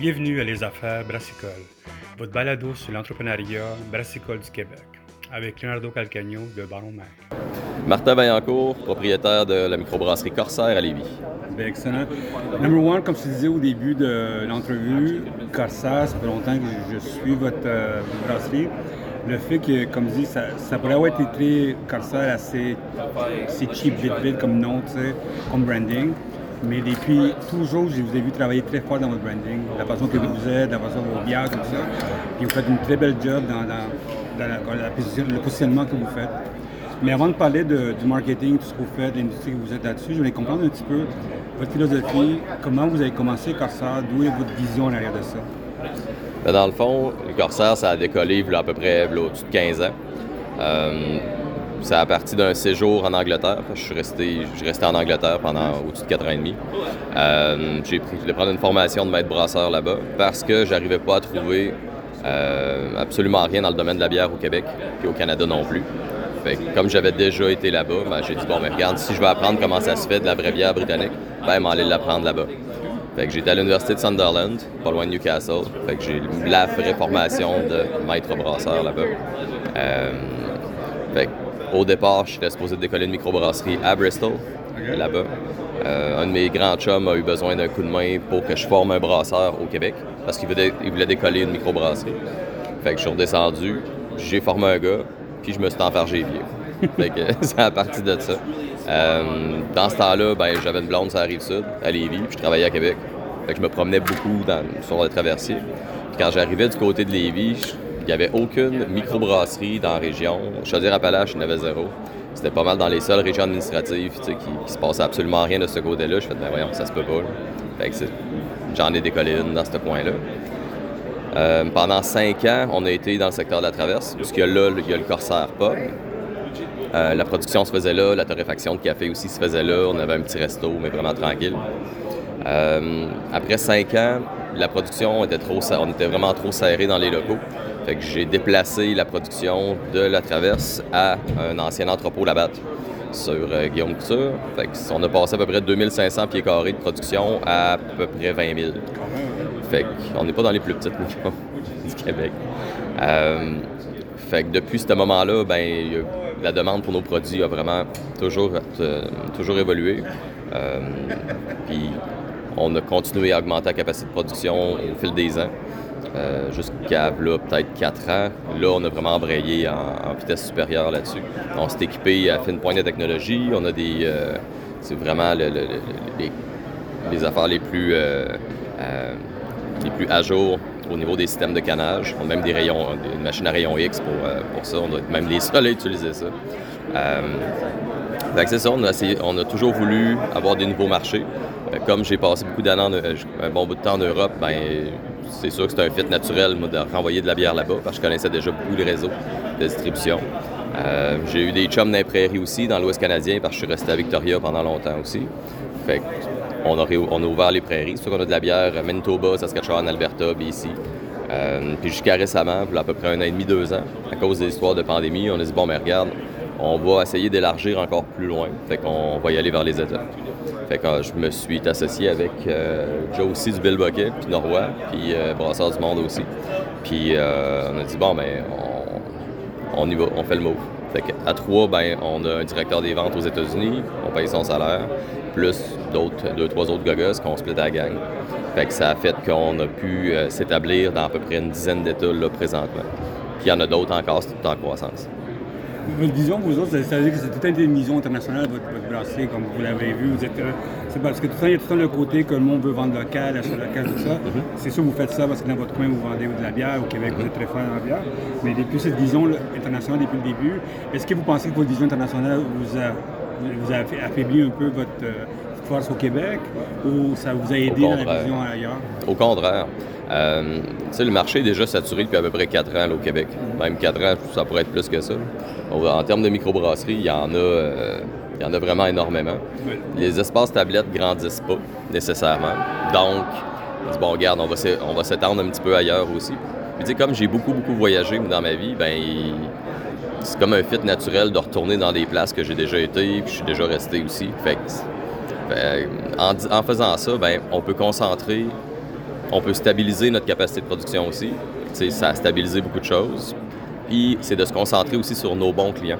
Bienvenue à Les Affaires Brassicole, votre balado sur l'entrepreneuriat brassicole du Québec, avec Leonardo Calcagno de Baron Mac. Martin Vaillancourt, propriétaire de la microbrasserie Corsair à Lévis. Bien, excellent. Number one, comme je disais au début de l'entrevue, Corsair, ça fait longtemps que je suis votre euh, brasserie. Le fait que, comme je dis, ça, ça pourrait avoir été très Corsair assez, assez cheap, vite, vite comme nom, tu sais, comme branding. Mais depuis toujours, je vous ai vu travailler très fort dans votre branding, la façon que vous êtes, la façon que vos bières, tout ça. Puis vous faites une très belle job dans, la- le positionnement que vous faites. Mais avant de parler de- du marketing, tout ce que vous faites, l'industrie que vous êtes là-dessus, je voulais comprendre un petit peu votre philosophie, comment vous avez commencé Corsair, d'où est votre vision en arrière de ça? Ben, dans le fond, Corsair, ça a décollé il y a à peu près au-dessus de 15 ans. Euh, ça a parti d'un séjour en Angleterre. Je suis resté, je en Angleterre pendant au-dessus de 4 ans et demi. Euh, j'ai pris, prendre une formation de maître brasseur là-bas parce que j'arrivais pas à trouver euh, absolument rien dans le domaine de la bière au Québec et au Canada non plus. Fait que comme j'avais déjà été là-bas, ben, j'ai dit bon, mais regarde, si je veux apprendre comment ça se fait de la vraie bière britannique, ben, m'en aller l'apprendre là-bas. Fait que j'étais à l'université de Sunderland, pas loin de Newcastle. Fait que j'ai la vraie formation de maître brasseur là-bas. Euh, fait que, au départ, j'étais supposé décoller une microbrasserie à Bristol, là-bas. Euh, un de mes grands chums a eu besoin d'un coup de main pour que je forme un brasseur au Québec, parce qu'il voulait, il voulait décoller une microbrasserie. Fait que je suis redescendu, j'ai formé un gars, puis je me suis enfargé pieds. fait que c'est à partir de ça. Euh, dans ce temps-là, ben, j'avais une blonde sur la rive sud, à Lévis, puis je travaillais à Québec. Fait que je me promenais beaucoup dans, sur le traversier. Puis quand j'arrivais du côté de Lévis, je- il n'y avait aucune microbrasserie dans la région. Chaudière-Appalaches, il y en avait zéro. C'était pas mal dans les seules régions administratives qui, qui se passait absolument rien de ce côté-là. Je fais, ben voyons, ça se peut pas. j'en ai décollé une dans ce coin-là. Euh, pendant cinq ans, on a été dans le secteur de la traverse, puisque là, il y a le Corsair Pub. Euh, la production se faisait là, la torréfaction de café aussi se faisait là. On avait un petit resto, mais vraiment tranquille. Euh, après cinq ans, la production était trop, on était vraiment trop serré dans les locaux. Fait que j'ai déplacé la production de la traverse à un ancien entrepôt Labatt sur euh, Guillaume Couture. Fait on a passé à peu près 2500 pieds carrés de production à à peu près 20 000. Fait qu'on n'est pas dans les plus petites micros du Québec. Euh, fait que depuis ce moment-là, ben, la demande pour nos produits a vraiment toujours, euh, toujours évolué. Puis on a continué à augmenter la capacité de production au fil des ans. Euh, jusqu'à peut-être 4 ans. Là, on a vraiment embrayé en, vitesse supérieure là-dessus. On s'est équipé à fine pointe de technologie. On a des. euh, c'est vraiment le- le- le- les, affaires les plus, euh, euh, les plus à jour au niveau des systèmes de canage. On a même des rayons, une machine à rayons X pour, pour ça. On doit être même les seuls à utiliser ça. Euh, fait c'est ça, on a, toujours voulu avoir des nouveaux marchés. Euh, Comme j'ai passé beaucoup d'années, euh, un bon bout de temps en Europe, ben, c'est sûr que c'est un fit naturel de renvoyer de la bière là-bas parce que je connaissais déjà beaucoup le réseau de distribution. J'ai eu des chums prairies aussi, dans l'Ouest canadien, parce que je suis resté à Victoria pendant longtemps aussi. Fait on a, ouvert les prairies. C'est sûr qu'on a de la bière Manitoba, Saskatchewan, Alberta, BC. Puis jusqu'à récemment, à peu près un an et demi, deux ans, à cause des histoires de pandémie, on a dit bon, mais regarde, on va essayer d'élargir encore plus loin. Fait qu'on va y aller vers les États. Fait que euh, je me suis associé avec euh, Joe aussi du Bill Bucket, puis Norrois, puis euh, Brasseur du Monde aussi. Puis euh, on a dit bon, ben on, y va, on fait le move. Fait qu'à trois, ben, on a un directeur des ventes aux États-Unis, on paye son salaire, plus d'autres, deux, trois autres gogos qu'on split à la gang. Fait que ça a fait qu'on a pu s'établir dans à peu près une dizaine d'États là, présentement. Puis il y en a d'autres encore, c'est tout en croissance. Votre vision, vous autres, ça veut dire que c'est tout le temps une vision internationale, votre, votre brasserie, comme vous l'avez vu. Vous êtes, euh, c'est parce que tout le temps, il y a tout le temps le côté que le monde veut vendre local, acheter local, tout ça. C'est sûr, vous faites ça parce que dans votre coin, vous vendez de la bière. Au Québec, vous êtes très fort dans la bière. Mais depuis cette vision internationale depuis le début, est-ce que vous pensez que votre vision internationale vous a, vous a affaibli un peu votre euh, force au Québec ou ça vous a aidé dans la vision ailleurs? Au contraire. Euh, le marché est déjà saturé depuis à peu près 4 ans là, au Québec. Même 4 ans, ça pourrait être plus que ça. En termes de microbrasserie, il y en a, euh, il y en a vraiment énormément. Les espaces tablettes grandissent pas nécessairement. Donc, on dit, bon, regarde, on va on va s'étendre un petit peu ailleurs aussi. Puis, tu sais, comme j'ai beaucoup, beaucoup voyagé dans ma vie, ben c'est comme un fit naturel de retourner dans des places que j'ai déjà été, puis je suis déjà resté aussi. Fait que, fait, en, faisant ça, ben, on peut concentrer on peut stabiliser notre capacité de production aussi. ça a stabilisé beaucoup de choses. Puis c'est de se concentrer aussi sur nos bons clients.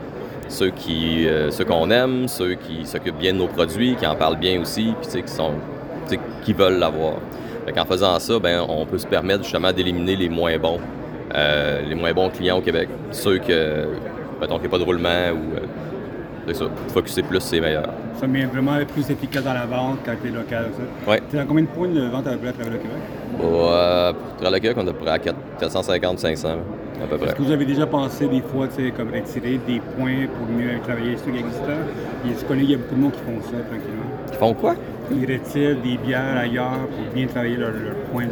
Ceux euh, qu'on aime, ceux qui s'occupent bien de nos produits, qui en parlent bien aussi, puis qui veulent l'avoir. En faisant ça, ben, on peut se permettre justement d'éliminer les moins bons, euh, les moins bons clients au Québec. Ceux que, mettons, pas de roulement ou euh, c'est ça, focuser plus, c'est meilleur. Ça met vraiment plus efficace dans la vente quand tu es local, ça? Oui. Tu as combien de points de vente à peu près à travers le Québec? Euh, pour travers le Québec, on est à peu près à 450-500, à peu près. Est-ce que vous avez déjà pensé des fois, tu sais, comme retirer des points pour mieux travailler sur l'existant? Tu connais, il y a beaucoup de monde qui font ça, tranquillement. Qui font quoi? Ils des bières ailleurs pour bien travailler leur, point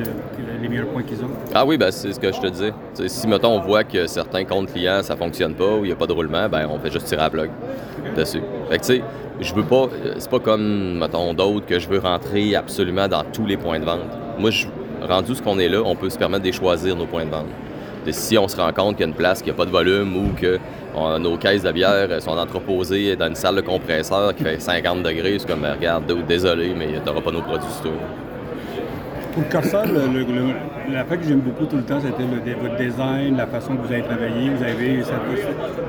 les meilleurs points qu'ils ont. Ah oui, ben c'est ce que je te dis. si, mettons, on voit que certains comptes clients, ça fonctionne pas ou il n'y a pas de roulement, ben on fait juste tirer la plug dessus. Fait que, tu sais, je veux pas... C'est pas comme, mettons, d'autres que je veux rentrer absolument dans tous les points de vente. Moi, je, rendu ce qu'on est là, on peut se permettre de choisir nos points de vente. si on se rend compte qu'il y a une place qui n'a pas de volume ou que nos caisses de bière sont entreposées dans une salle de compresseur qui fait 50 degrés. C'est comme, regarde, désolé, mais tu n'auras pas nos produits sur Pour le Corsair, la fait que j'aime beaucoup tout le temps, c'était votre design, la façon que vous avez travaillé. Vous avez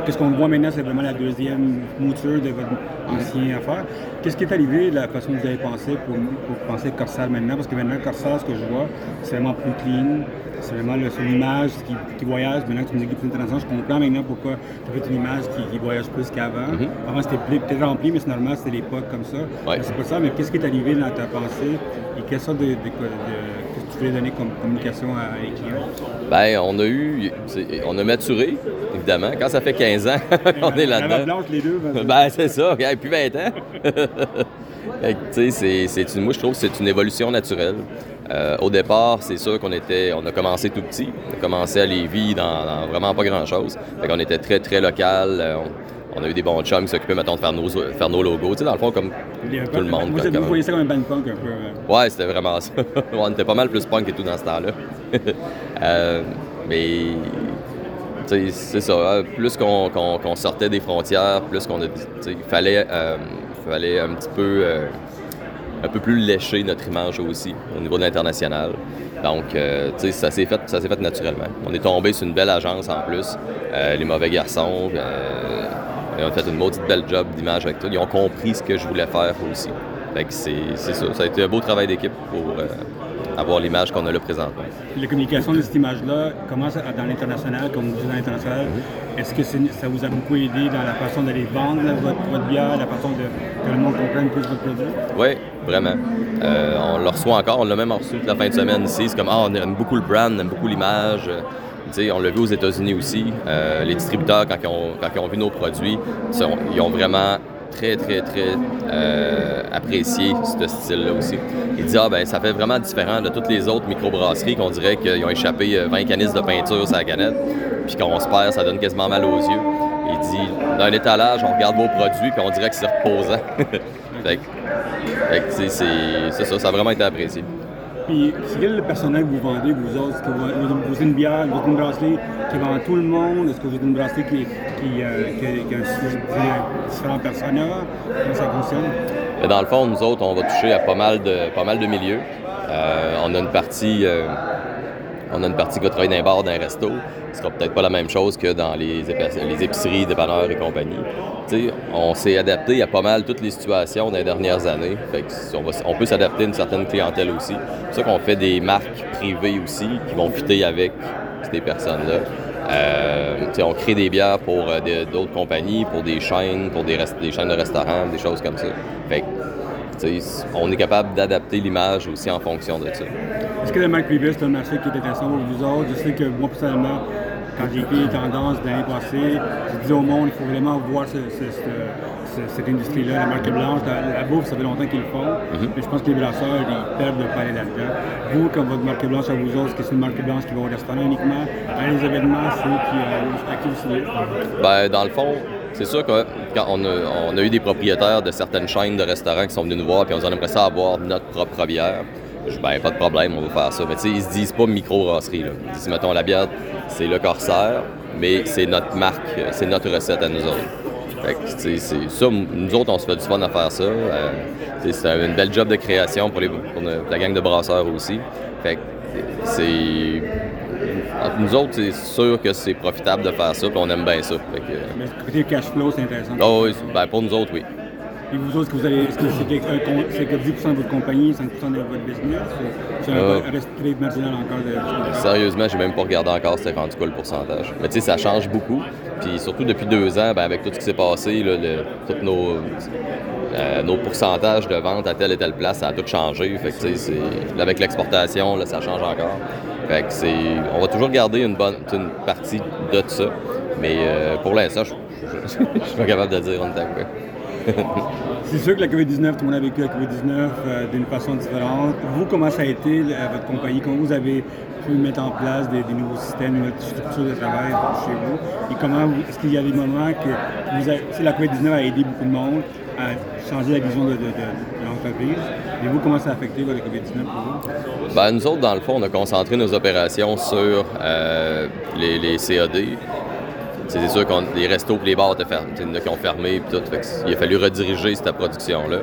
Qu'est-ce qu'on voit maintenant, c'est vraiment la deuxième mouture de votre ancien affaire. Qu'est-ce qui est arrivé de la façon que vous avez pensé pour, penser Corsair maintenant? Parce que maintenant, Corsair, ce que je vois, c'est vraiment plus clean, c'est vraiment son image qui, voyage. Maintenant que tu me dis que c'est intéressant, je comprends maintenant pourquoi tu as fait une image qui, voyage plus qu'avant. Mm-hmm. Avant, c'était peut-être rempli, mais c'est normal, c'était l'époque comme ça. C'est pas ça, mais qu'est-ce qui est arrivé dans ta pensée et quelle sorte de, tu voulais donner comme communication à les clients? Ben, on a eu, on a maturé, évidemment. Quand ça fait 15 ans, on est là-dedans. les deux. Ben, c'est ça, il plus 20 ans. c'est, moi, je trouve que c'est une évolution naturelle. Euh, au départ, c'est sûr qu'on était, on a commencé tout petit. On a commencé à Lévis dans, dans vraiment pas grand-chose. On était très, très local. Euh, on, a eu des bons chums qui s'occupaient, mettons, de faire nos, faire nos logos. Tu sais, dans le fond, comme tout le monde. Vous, vous voyez ça comme un band punk un peu. Ouais, c'était vraiment ça. on était pas mal plus punk et tout dans ce temps-là. euh, mais c'est ça. Hein. Plus qu'on sortait des frontières, plus qu'on a. Il fallait, euh, fallait un petit peu. Euh, un peu plus lécher notre image aussi au niveau de l'international. Donc, euh, tu sais, ça s'est fait, ça s'est fait naturellement. On est tombé sur une belle agence en plus, les mauvais garçons. Euh, ils ont fait une maudite belle job d'image avec tout. Ils ont compris ce que je voulais faire aussi. Fait que c'est, ça. Ça a été un beau travail d'équipe pour avoir l'image qu'on a là présentement. La communication de cette image-là commence dans l'international, comme vous dites dans l'international. Mm-hmm. Est-ce que ça vous a beaucoup aidé dans la façon d'aller vendre votre, bière, la façon de, que le monde comprenne plus votre produit? Oui, vraiment. Euh, on le reçoit encore, on l'a même reçu toute la fin de semaine ici. C'est comme, ah, on aime beaucoup le brand, on aime beaucoup l'image. On l'a vu aux États-Unis aussi. Euh, les distributeurs, quand ils, ont, vu nos produits, ils ont vraiment très, très, très euh, apprécié ce style-là aussi. Il dit Ah, ben ça fait vraiment différent de toutes les autres microbrasseries qu'on dirait qu'ils ont échappé 20 canisses de peinture sur la canette, puis quand on se perd, ça donne quasiment mal aux yeux. Il dit Dans l'étalage, on regarde vos produits, puis on dirait que c'est reposant. fait que, c'est ça, ça a vraiment été apprécié. Puis, c'est quel le personnel que vous vendez, vous autres? Est-ce que vous, vous, une bière, vous êtes une brasserie qui vend tout le monde? Est-ce que vous êtes une brasserie qui, qui, euh, qui, qui a un différents personnages? Comment ça fonctionne? Dans le fond, nous autres, on va toucher à pas mal de, pas mal de milieux. Euh, on a une partie... Euh, on a une partie qui va travailler dans un bar, dans un resto. Ce sera peut-être pas la même chose que dans les, les épiceries, dépanneurs et compagnie. on s'est adapté à pas mal toutes les situations dans les dernières années. on, peut s'adapter à une certaine clientèle aussi. C'est ça qu'on fait des marques privées aussi qui vont fitter avec ces personnes-là. Euh, on crée des bières pour euh, d'autres compagnies, pour des chaînes, pour des, chaînes de restaurants, des choses comme ça. On est capable d'adapter l'image aussi en fonction de ça. Est-ce que le marque privée, c'est un marché qui est intéressant pour vous autres? Je sais que moi, personnellement, quand j'ai écrit les tendances l'année passée, je disais au monde, il faut vraiment voir cette industrie-là, la marque blanche. La, bouffe, ça fait longtemps qu'ils le font, mhm. mais je pense que les brasseurs, ils perdent de parler là-dedans. Vous, comme votre marque blanche à vous autres, est-ce que c'est une marque blanche qui va au restaurant uniquement, à les événements, ceux qui, euh, à qui vous Ben, dans le fond, c'est sûr que quand on a, eu des propriétaires de certaines chaînes de restaurants qui sont venus nous voir et on aimerait ça notre propre bière. Ben, pas de problème, on va faire ça. Mais tu sais, ils se disent pas micro-brasserie. Ils disent, mettons, la bière, c'est le corsaire, mais c'est notre marque, c'est notre recette à nous autres. Fait que, c'est ça, nous autres, on se fait du fun à faire ça. Euh, c'est une belle job de création pour, les, la gang de brasseurs aussi. Fait c'est. Nous autres, c'est sûr que c'est profitable de faire ça, puis on aime bien ça. Fait que... Mais côté cash flow, c'est intéressant. Oh, oui, ben, pour nous autres, oui. Et vous autres, que vous allez, est-ce que c'est que 10% de votre compagnie, 5% de votre business? C'est Euh. un reste très marginal encore de. Sérieusement, j'ai même pas regardé encore c'était rendu quoi le pourcentage. Mais tu sais, ça change beaucoup. Puis surtout depuis deux ans, ben, avec tout ce qui s'est passé, là, le- tous nos, euh, nos pourcentages de vente à telle et telle place, ça a tout changé. Fait que avec l'exportation, ça change encore. On va toujours garder une bonne une partie de ça. Mais euh, pour l'instant, je je- je suis pas capable de dire on est. C'est sûr que la COVID-19, tout le monde a vécu la COVID-19 euh, d'une façon différente. Vous, comment ça a été, euh, votre compagnie? Comment vous avez pu mettre en place des, nouveaux systèmes, une nouvelle structure de travail chez vous? Et comment, est-ce qu'il y a des moments que sais, la COVID-19 a aidé beaucoup de monde à changer la vision de, de- de- Et vous, comment ça a affecté votre COVID-19 pour vous? Ben, nous autres, dans le fond, on a concentré nos opérations sur euh, les, les CAD. C'est sûr que les restos et les bars étaient fermés, qui ont fermé tout. Il a fallu rediriger cette production-là.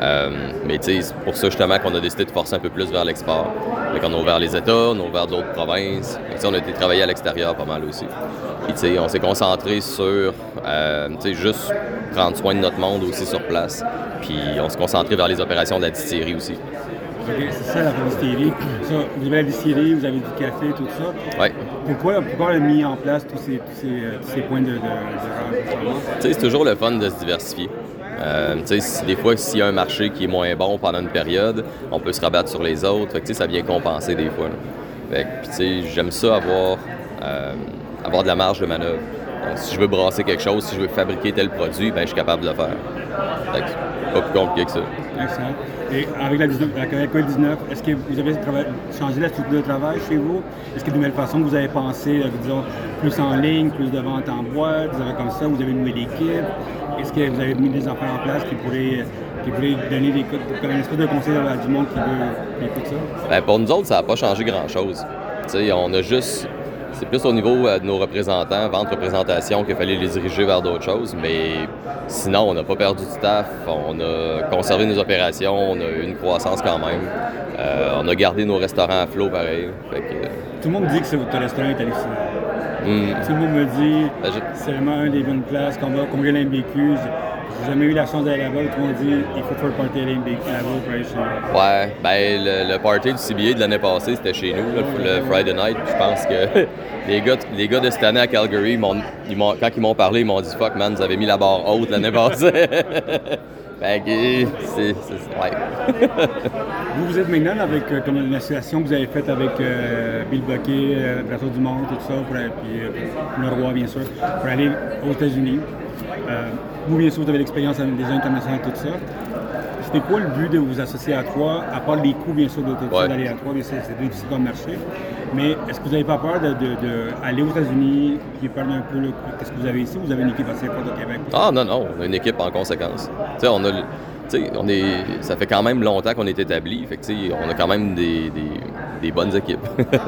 Euh, mais c'est pour ça justement qu'on a décidé de forcer un peu plus vers l'export. Qu'on a ouvert les États, on a ouvert d'autres provinces. Sais, on a été travailler à l'extérieur pas mal aussi. Puis on s'est concentré sur euh, juste prendre soin de notre monde aussi sur place. Puis on s'est concentré vers les opérations de la distillerie aussi. C'est ça la distillerie. Ça, vous avez la distillerie, vous avez du café, tout ça. Pourquoi, pourquoi on a mis en place tous ces, tous ces, euh, tous ces points de, de, de c'est toujours le fun de se diversifier. Euh, des fois, s'il y a un marché qui est moins bon pendant une période, on peut se rabattre sur les autres. Fait que, ça vient compenser des fois. j'aime ça avoir, euh, avoir de la marge de manœuvre. Donc, si je veux brasser quelque chose, si je veux fabriquer tel produit, ben, je suis capable de le faire. Pas plus compliqué que ça. Excellent. Et avec la, 19 la COVID-19, est-ce que vous avez changé la structure de travail chez vous? Est-ce qu'il y a de nouvelles façons que vous avez pensé, euh, disons, plus en ligne, plus de vente en boîte, vous avez comme ça, vous avez une nouvelle équipe? Est-ce que vous avez mis des affaires en place qui pourraient, qui pourraient donner des, co- comme une espèce de conseil à du monde qui veut qui écoute ça? Ben, pour nous autres, ça n'a pas changé grand-chose. Tu sais, on a juste. C'est plus au niveau euh, de nos représentants, vente représentation, qu'il fallait les diriger vers d'autres choses. Mais sinon, on n'a pas perdu de staff. On a conservé nos opérations. On a eu une croissance quand même. Euh, on a gardé nos restaurants à flot pareil. Fait que, Tout le monde dit que c'est- votre restaurant est hallucinant. hum, Tout le monde me dit Ben, je- c'est vraiment une des bonnes places. Quand on va combien l'MBQ, j'ai jamais eu la chance d'aller là-bas. Tout le monde dit il faut faire le party à l'MBQ là-bas pour aller chez nous. Ouais, ben le, le party du CBA de l'année passée, c'était chez nous, là, le, Friday night. Je pense que les gars, les gars de cette année à Calgary, ils ils quand ils m'ont parlé, ils m'ont dit Fuck man, vous avez mis la barre haute l'année passée. fait que c'est. Ouais. Vous, vous êtes maintenant avec euh, une association que vous avez faite avec euh, Bill Bucket, euh, du Monde, tout ça, pour, aller- puis euh, le roi, bien sûr, pour aller aux États-Unis. Vous, bien sûr, vous avez l'expérience avec des internationales, tout ça. C'était quoi le but de vous associer à trois, à part les coûts, bien sûr, de, Ouais. d'aller à trois, c'est difficile comme marché. Mais est-ce que vous n'avez pas peur d'aller de, de aller aux États-Unis, puis parler un peu de ce que vous avez ici? Vous avez une équipe assez forte au Québec. Ah non, non, on a une équipe en conséquence. Tu sais, on a. le- tu sais, on est, ça fait quand même longtemps qu'on est établi. Fait que, on a quand même des, des- des bonnes équipes.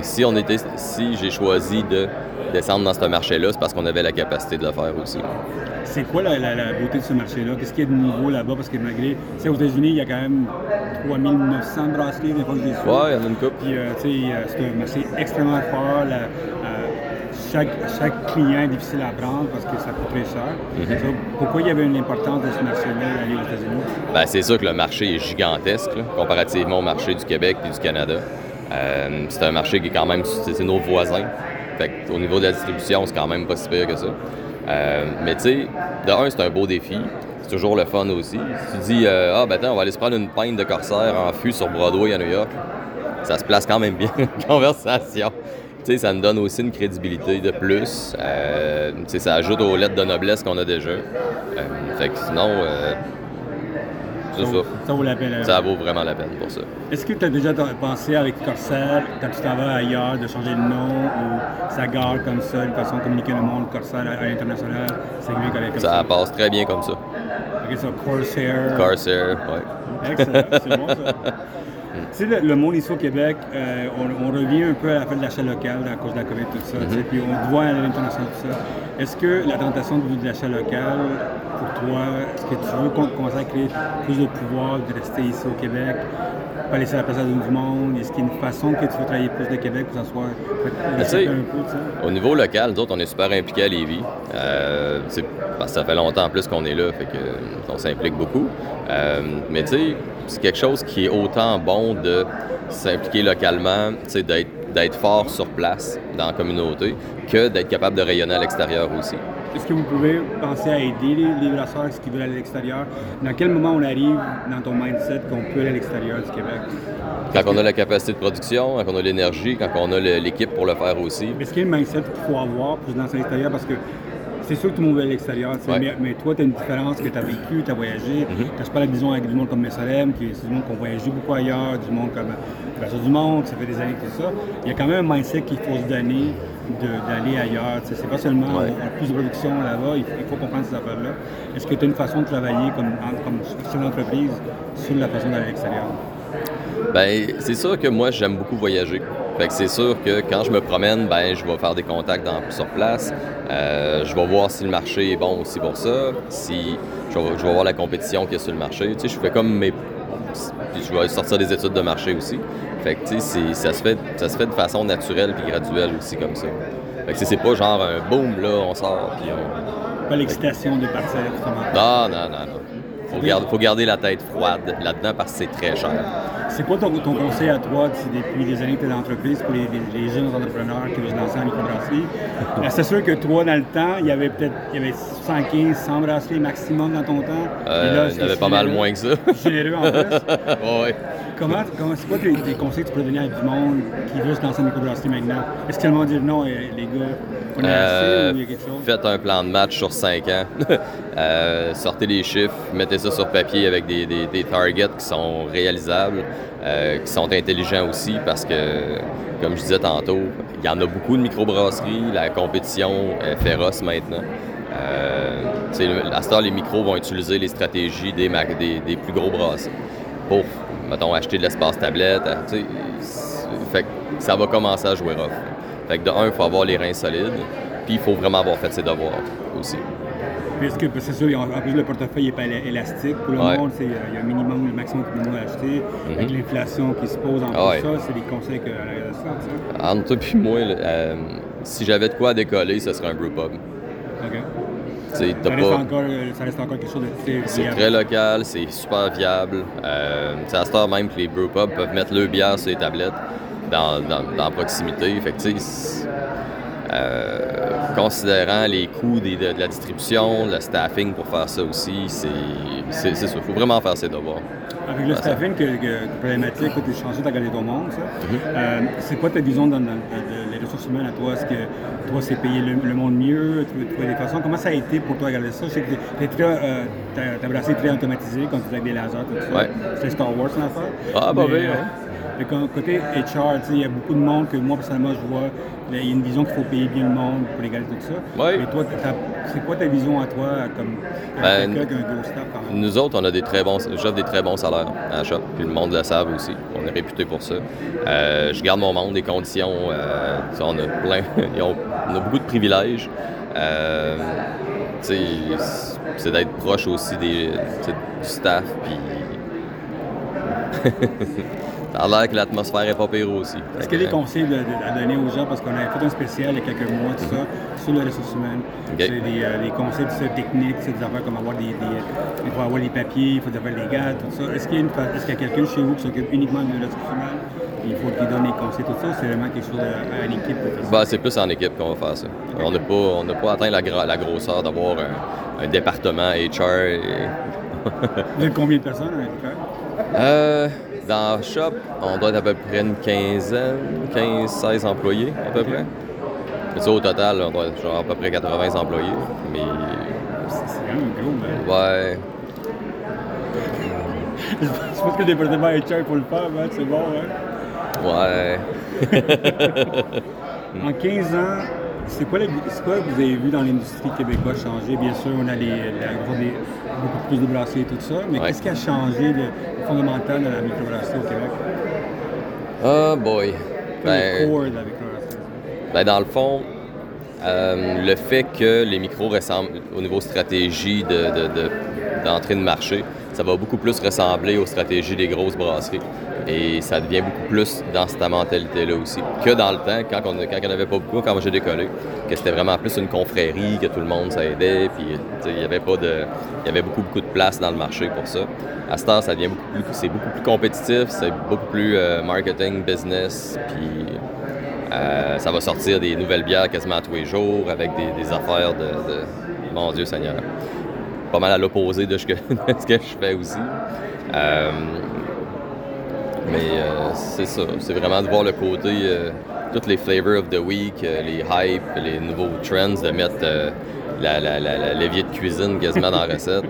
Si on était, si j'ai choisi de descendre dans ce marché-là, c'est parce qu'on avait la capacité de le faire aussi. C'est quoi la, la- la beauté de ce marché-là? Qu'est-ce qu'il y a de nouveau là-bas? Parce que malgré, tu sais, aux États-Unis, il y a quand même 3900 bracelets, des fois que je. Ouais, il y en a une coupe. Puis, euh, tu sais, euh, c'est un marché extrêmement fort. La- euh, chaque, chaque client est difficile à prendre parce que ça coûte très cher. Ça, pourquoi il y avait une importance de ce marché-là d'aller aux États-Unis? Ben, c'est sûr que le marché est gigantesque, là, comparativement au marché du Québec et du Canada. Euh, c'est un marché qui est quand même, c'est nos voisins. Fait au niveau de la distribution, c'est quand même pas si pire que ça. Euh, mais tu sais, de un, c'est un beau défi. C'est toujours le fun aussi. Si tu dis, euh, ah ben attends, on va aller se prendre une pinte de corsaire en fût sur Broadway à New York, ça se place quand même bien, conversation. Tu sais, ça nous donne aussi une crédibilité de plus. Euh, tu sais, ça ajoute aux lettres de noblesse qu'on a déjà. Fait que sinon, c'est ça. Ça vaut la peine. Ça vaut vraiment la peine pour ça. Est-ce que tu as déjà pensé avec Corsair, quand tu t'en vas ailleurs, de changer le nom ou ça garde comme ça, une façon de communiquer le monde, Corsair à, l'international, c'est mieux qu'avec Ça ça? passe très bien comme ça. Ok, ça, Corsair. Corsair, ouais. Excellent, c'est bon ça. Sais, le, monde ici au Québec, euh, on, revient un peu à la fin de l'achat local à cause de la COVID, tout ça. Mm-hmm. Puis on voit à l'international, tout ça. Est-ce que la tentation de l'achat local, pour toi, est-ce que tu veux commencer à créer plus de pouvoir de rester ici au Québec, pas laisser la place à du monde? Est-ce qu'il y a une façon que tu veux travailler plus de Québec pour que ça soit un peu, Au niveau local, nous autres, on est super impliqués à Lévis. Euh, parce que ça fait longtemps en plus qu'on est là, fait que on s'implique beaucoup. Euh, mais tu sais, c'est quelque chose qui est autant bon de s'impliquer localement, d'être fort sur place dans la communauté, que d'être capable de rayonner à l'extérieur aussi. Est-ce que vous pouvez penser à aider les, brasseurs qui veulent aller à l'extérieur? Dans quel moment on arrive dans ton mindset qu'on peut aller à l'extérieur du Québec? Quand on a la capacité de production, quand on a l'énergie, quand on a l'équipe pour le faire aussi. Est-ce qu'il y a un mindset qu'il faut avoir pour se lancer à l'extérieur? Parce que c'est sûr que tout le monde veut à l'extérieur, mais, toi, tu as une différence que tu as vécu, tu as voyagé. Mm -hmm. Tu pas disons, avec du monde comme Messalem, qui est du monde qui a voyagé beaucoup ailleurs, du monde comme Brasseur du Monde, ça fait des années que ça. Il y a quand même un mindset qu'il faut se donner d'aller ailleurs. C'est pas seulement ouais. plus de production là-bas, il, faut comprendre ces affaires-là. Est-ce que tu as une façon de travailler comme, comme sur l'entreprise sur la façon d'aller à l'extérieur? Ben, c'est sûr que moi, j'aime beaucoup voyager. Fait que c'est sûr que quand je me promène, ben, je vais faire des contacts dans, sur place. Euh, je vais voir si le marché est bon aussi pour ça. Si je vais, je vais voir la compétition qu'il y a sur le marché. Tu sais, je fais comme mes. Je vais sortir des études de marché aussi. Fait que, tu sais, ça se, fait, ça se fait de façon naturelle puis graduelle aussi comme ça. Fait que c'est pas genre un boom, là, on sort puis on. Pas l'excitation de partir Non, non, non, non. Faut, garder, faut garder la tête froide là-dedans parce que c'est très cher. C'est quoi ton, conseil à toi depuis des années que tu es dans l'entreprise pour les, jeunes entrepreneurs qui veulent se lancer en microbrasserie? C'est sûr que toi, dans le temps, il y avait peut-être il y avait 115, 100 brasseries maximum dans ton temps? Euh, il y avait pas mal moins que ça. Généreux en plus? oui. Comment, comment c'est quoi tes, conseils que tu peux donner à du monde qui veut se lancer en microbrasserie maintenant? Est-ce que le monde dit non, eh, les gars, on est euh, assez ou il y a quelque chose? Faites un plan de match sur 5 ans. euh, sortez les chiffres, mettez sur papier avec des, des, targets qui sont réalisables. Euh, qui sont intelligents aussi parce que, comme je disais tantôt, il y en a beaucoup de microbrasseries, la compétition est féroce maintenant. Euh, à ce temps, les micros vont utiliser les stratégies des, des, plus gros brasseries pour, mettons, acheter de l'espace tablette. Euh, fait ça va commencer à jouer rough. Fait que de un, il faut avoir les reins solides, puis il faut vraiment avoir fait ses devoirs aussi. Puisque c'est sûr, en plus, le portefeuille n'est pas élastique. Pour le monde, il y a un minimum, le maximum que nous acheter. Mm Avec l'inflation qui se pose en ah, ça, c'est des conseils que ça. Entre toi et moi, euh, si j'avais de quoi décoller, ce serait un brewpub. OK. Ça reste, encore, euh, ça reste, encore, quelque chose de très C'est très local, c'est super viable. Euh, à ce temps même que les brewpubs peuvent mettre le bière sur les tablettes dans, dans, dans proximité. Fait que, euh, considérant les coûts de, la distribution, le staffing pour faire ça aussi, c'est ça. Il faut vraiment faire ses devoirs. Avec le staffing, que, que, problématique, tu es chanceux, tu as gagné ton monde, ça. Mm-hmm. euh, c'est quoi ta vision dans, les ressources humaines à toi? Est-ce que toi, c'est payer le, monde mieux? Trouver des façons? Comment ça a été pour toi de regarder ça? Je sais que tu euh, as, brassé très automatisé quand tu avec des lasers, tout ça. Ouais. C'était Star Wars, en affaire. Ah, bah oui, mais côté HR, il y a beaucoup de monde que moi, personnellement, je vois, il y a une vision qu'il faut payer bien le monde pour égaler tout ça. Oui. Mais toi, c'est quoi ta vision à toi, comme ben, un gros staff? Nous autres, on a des très bons, j'offre des très bons salaires à la shop, puis le monde le savent aussi. On est réputé pour ça. Euh, je garde mon monde, des conditions, euh, on a plein, on a beaucoup de privilèges. Euh, c'est d'être proche aussi des, du staff, puis Ça a l'air que l'atmosphère est pas pire aussi. Est-ce qu'il y a des conseils à donner aux gens? Parce qu'on a fait un spécial il y a quelques mois, tout ça, sur les ressources humaines? C'est des, euh, des, conseils techniques, des affaires comme avoir des, il faut avoir les papiers, il faut avoir les gars, tout ça. Est-ce qu'il y a, quelqu'un chez vous qui s'occupe uniquement de ressources humaines? Il faut qu'il donne les conseils, tout ça. C'est vraiment quelque chose à, équipe. Bah, c'est plus en équipe qu'on va faire ça. On n'a pas, pas atteint la, la grosseur d'avoir un, département HR. Vous êtes combien de personnes à euh, dans le shop, on doit être à peu près une quinzaine, 15-16 employés à peu près. Mais au total, on doit être genre à peu près 80 employés. Mais. C'est quand même gros, mais. Ouais. Je pense que le département HR pour le faire, hein, c'est bon, hein? Ouais. en 15 ans, c'est quoi, quoi, que vous avez vu dans l'industrie québécoise changer? Bien sûr, on a les, beaucoup plus de brasseries et tout ça, mais qu'est-ce qui a changé de fondamental dans la microbrasserie au Québec? Oh boy! Ben, ben, dans le fond, euh, le fait que les micros ressemblent au niveau stratégie d'entrée de, de, marché, ça va beaucoup plus ressembler aux stratégies des grosses brasseries. Et ça devient beaucoup plus dans cette mentalité-là aussi. Que dans le temps, quand on quand avait pas beaucoup, quand j'ai décollé, que c'était vraiment plus une confrérie, que tout le monde s'aidait, puis il y avait pas de. Il y avait beaucoup, beaucoup de place dans le marché pour ça. À ce temps, ça devient beaucoup plus. C'est beaucoup plus compétitif, c'est beaucoup plus euh, marketing, business, puis euh, ça va sortir des nouvelles bières quasiment tous les jours avec des, affaires de, Mon Dieu Seigneur. Pas mal à l'opposé de, ce que je fais aussi. Euh, mais euh, c'est ça. C'est vraiment de voir le côté, toutes les flavors of the week, les hype, les nouveaux trends, de mettre la, l'évier de cuisine quasiment dans la recette.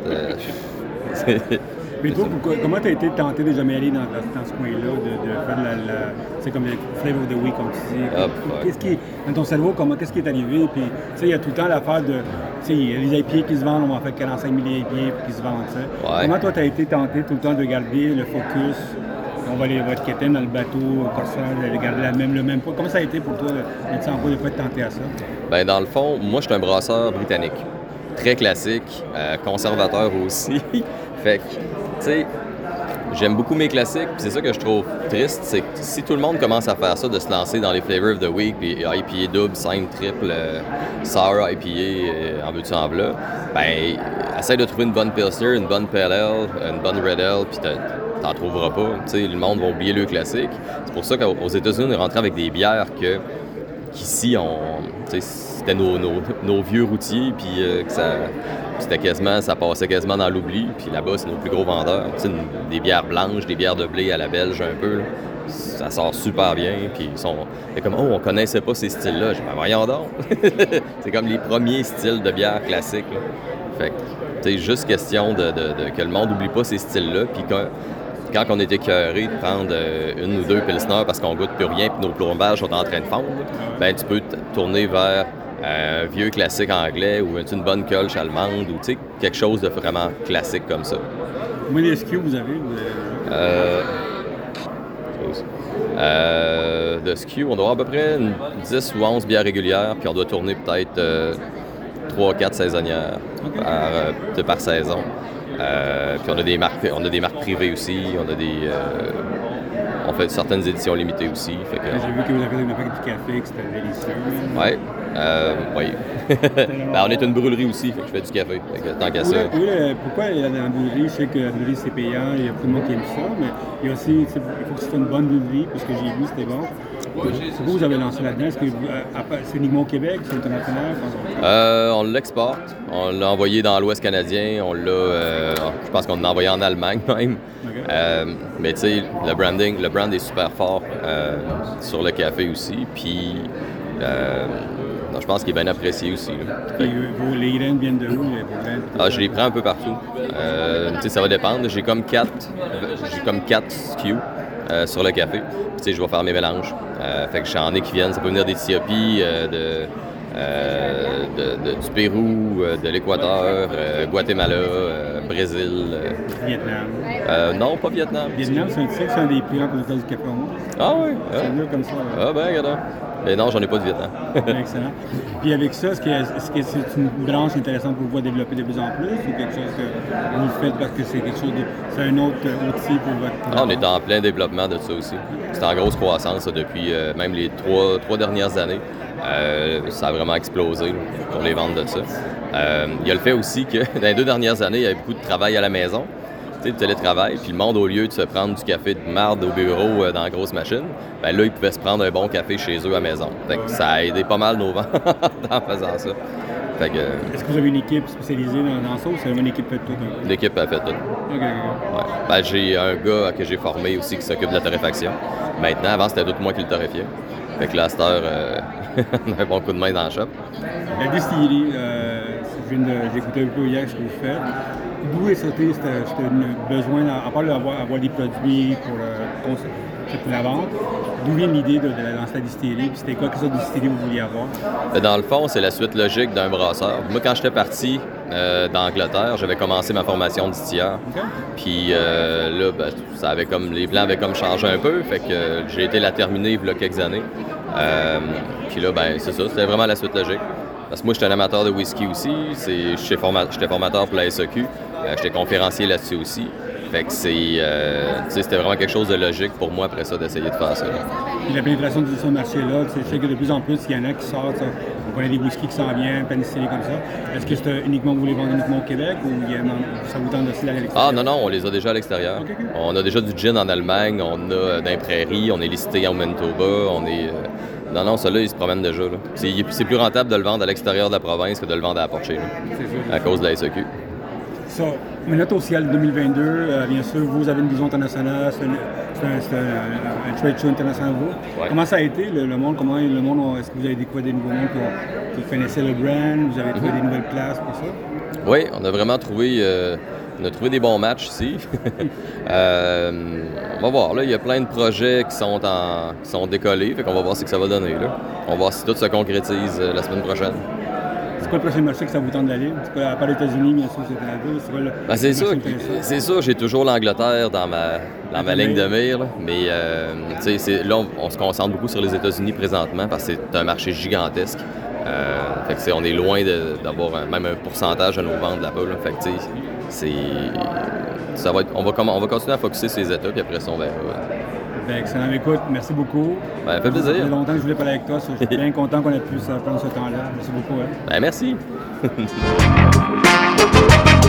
Mais toi, comment tu as été tenté de jamais aller dans, dans ce coin-là, de, faire la, c'est comme le flavor of the week, comme tu dis? Ah, qu'est-ce qui dans ton cerveau, comment, qu'est-ce qui est arrivé? Puis, tu sais, il y a tout le temps l'affaire de, tu sais, les IPA qui se vendent, on va faire 45 000 IPA qui se vendent, ça. Comment toi, tu as été tenté tout le temps de garder le focus? On va aller votre quétaine dans le bateau, corsage, de garder la même, le même poids. Comment ça a été pour toi de, de, de pas être tenté à ça? Bien, dans le fond, moi, je suis un brasseur britannique. Très classique, euh, conservateur aussi. Fait que sais, j'aime beaucoup mes classiques, c'est ça que je trouve triste, c'est que si tout le monde commence à faire ça, de se lancer dans les flavors of the week, puis IPA double, simple, triple, euh, sour IPA, euh, en but en là, ben, essaye de trouver une bonne Pilsner, une bonne Ale, une bonne Red Ale, puis t'en trouveras pas. Tu le monde va oublier le classique. C'est pour ça qu'aux États-Unis, on est rentré avec des bières que qu'ici, on, c'était nos, vieux routiers, puis euh, que ça, c'était quasiment, ça passait quasiment dans l'oubli. Puis là-bas, c'est nos plus gros vendeurs. des bières blanches, des bières de blé à la belge un peu. Ça sort super bien. Puis ils sont. C'est comme, oh, on connaissait pas ces styles-là. Je dis, ben, voyons c'est comme les premiers styles de bière classiques. Fait que, c'est juste question de, que le monde n'oublie pas ces styles-là. Puis quand, quand on est écœuré de prendre euh, une ou deux pilsners parce qu'on goûte plus rien puis nos plombages sont en train de fondre, ben tu peux te tourner vers un vieux classique anglais ou une bonne colche allemande ou quelque chose de vraiment classique comme ça. Combien de SKU vous avez? Euh, euh, de SKU, on doit avoir à peu près 10 ou 11 bières régulières, puis on doit tourner peut-être 3-4 saisonnières par, saison. puis on a des marques, on a des marques privées aussi, on a des, on fait certaines éditions limitées aussi. J'ai vu que vous avez une marque du café, que c'était délicieux. Oui. Euh, oui. ben, on est une brûlerie aussi, fait que je fais du café. tant qu'à ça. Oui, pourquoi il y a la brûlerie? Je sais que la brûlerie c'est payant, il y a beaucoup de monde qui aime ça, mais il y a aussi, il faut que ce soit une bonne brûlerie, parce que j'ai vu, c'était bon. C'est vous vous avez lancé là-dedans? Est-ce que euh, c'est uniquement au Québec, c'est international? Euh, on l'exporte. On l'a envoyé dans l'Ouest canadien. On l'a, euh, je pense qu'on l'a envoyé en Allemagne même. mais tu sais, le branding, le brand est super fort sur le café aussi. Puis je pense qu'il est bien apprécié aussi. Et vos, les graines viennent de où? Ah, je les prends un peu partout. ça va dépendre. J'ai comme quatre, j'ai comme quatre SKU sur le café je vais faire mes mélanges. Euh, fait que j'en ai qui viennent, ça peut venir d'Éthiopie, euh, euh, de, du Pérou, de l'Équateur, Guatemala, Brésil. Vietnam. non, pas Vietnam. Vietnam, c'est un, des plus grands producteurs du café au monde. Ah oui? C'est mieux comme ça. Ah ben, regarde. Mais non, j'en ai pas de Vietnam. Excellent. Puis avec ça, est-ce que c'est une branche intéressante pour vous à développer de plus en plus ou quelque chose que vous faites parce que c'est quelque chose de. C'est un autre outil pour votre. Ah, on est en plein développement de ça aussi. C'est en grosse croissance depuis euh, même les trois, trois dernières années. Euh, ça a vraiment explosé pour les ventes de ça. Euh, il y a le fait aussi que dans les deux dernières années, il y avait beaucoup de travail à la maison de télétravail, puis le monde, au lieu de se prendre du café de marde au bureau euh, dans la grosse machine, ben là, ils pouvaient se prendre un bon café chez eux à la maison. Fait que ça a aidé pas mal nos ventes en faisant ça. Fait que, Est-ce que vous avez une équipe spécialisée dans, ça ou c'est une équipe fait tout? L'équipe a fait tout. Ouais. ben, j'ai un gars que j'ai formé aussi qui s'occupe de la torréfaction. Maintenant, avant, c'était d'autres moi qui le torréfiais. Fait que là, cette heure, euh, on a un bon coup de main dans le shop. La distillerie, euh, j'ai écouté un peu hier ce que vous faites. D'où est sorti ce besoin, à part d'avoir avoir des produits pour, pour la vente, d'où vient l'idée de, lancer la distillerie? C'était quoi, quelle sorte de distillerie vous vouliez avoir? Ben, dans le fond, c'est la suite logique d'un brasseur. Moi, quand j'étais parti euh, d'Angleterre, j'avais commencé ma formation distilleur. Puis euh, là, ben, ça avait comme, les plans avaient comme changé un peu, fait que j'ai été la terminer il y a quelques années. Euh, puis là, ben, c'est ça, c'était vraiment la suite logique. Parce que moi, j'étais un amateur de whisky aussi. J'étais formateur pour la SEQ. J'étais conférencier là-dessus aussi. Fait que euh, c'était vraiment quelque chose de logique pour moi après ça d'essayer de faire ça. la pénétration de ce marché-là, je sais que de plus en plus, il y en a qui sortent. On connaît des whisky qui s'en viennent, pénicillés comme ça. Est-ce que c'est uniquement vous les vendez uniquement au Québec ou ça vous tente aussi à l'extérieur? Ah non, non, on les a déjà à l'extérieur. On a déjà du gin en Allemagne, on a euh, d'un prairie, on est listé en Manitoba, on est. Euh, non, non, celui-là, il se promène déjà. C'est plus rentable de le vendre à l'extérieur de la province que de le vendre à la porte chez nous. À cause de la SEQ. Ça, Minute au ciel 2022, euh, bien sûr, vous avez une vision internationale, c'est un, trade show international. Vous. Comment ça a été le, monde? Comment le monde Est-ce que vous avez découvert des nouveaux mondes qui, connaissaient le brand Vous avez trouvé des nouvelles places pour ça? Oui, on a vraiment trouvé. Euh, on a trouvé des bons matchs ici. Euh, on va voir, là, il y a plein de projets qui sont, en, qui sont décollés, fait qu'on va voir ce que ça va donner. Là. On va voir si tout se concrétise la semaine prochaine. C'est quoi le prochain marché que ça vous tente d'aller? À part les États-Unis, bien sûr, c'est Canada. C'est quoi le, ben, c'est sûr, c'est sûr, j'ai toujours l'Angleterre dans ma, dans ma ligne de mire. Mais euh, là, on, se concentre beaucoup sur les États-Unis présentement parce que c'est un marché gigantesque. Euh, fait que on est loin d'avoir même un pourcentage de nos ventes là-bas. Fait que c'est, ça va on, va, on va continuer à focuser ces états, puis après ça, on verra. Excellent. Écoute, merci beaucoup. Ben, ça fait plaisir. Ça fait longtemps que je voulais parler avec toi. Je suis bien content qu'on ait pu prendre ce temps-là. Merci beaucoup. Hein. Ben, merci.